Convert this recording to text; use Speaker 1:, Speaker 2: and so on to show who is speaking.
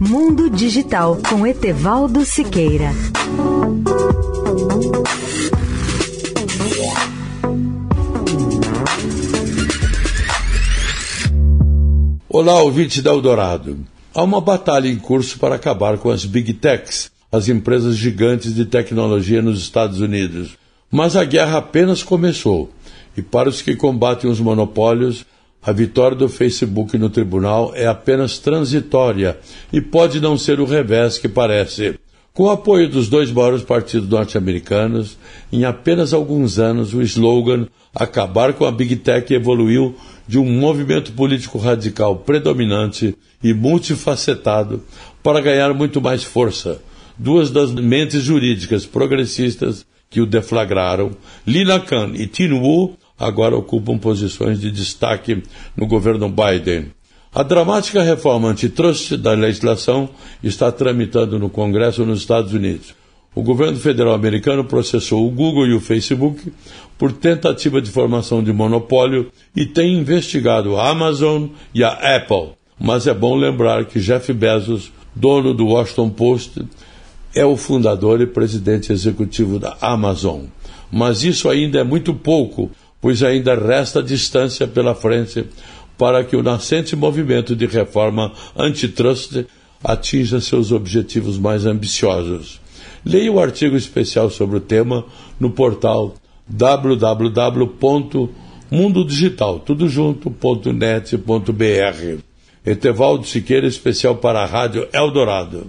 Speaker 1: Mundo Digital com Etevaldo Siqueira.
Speaker 2: Olá, ouvinte da Eldorado. Há uma batalha em curso para acabar com as Big Techs, as empresas gigantes de tecnologia nos Estados Unidos. Mas a guerra apenas começou, e para os que combatem os monopólios, a vitória do Facebook no tribunal é apenas transitória e pode não ser o revés que parece. Com o apoio dos dois maiores partidos norte-americanos, em apenas alguns anos o slogan Acabar com a Big Tech evoluiu de um movimento político radical predominante e multifacetado para ganhar muito mais força. Duas das mentes jurídicas progressistas que o deflagraram, Lina Khan e Tin Wu, agora ocupam posições de destaque no governo Biden. A dramática reforma antitrust da legislação está tramitando no Congresso nos Estados Unidos. O governo federal americano processou o Google e o Facebook por tentativa de formação de monopólio e tem investigado a Amazon e a Apple. Mas é bom lembrar que Jeff Bezos, dono do Washington Post, é o fundador e presidente executivo da Amazon. Mas isso ainda é muito pouco pois ainda resta distância pela frente para que o nascente movimento de reforma antitrust atinja seus objetivos mais ambiciosos. Leia o artigo especial sobre o tema no portal www.mundodigital, tudo junto.net.br. Etevaldo Siqueira, especial para a Rádio Eldorado.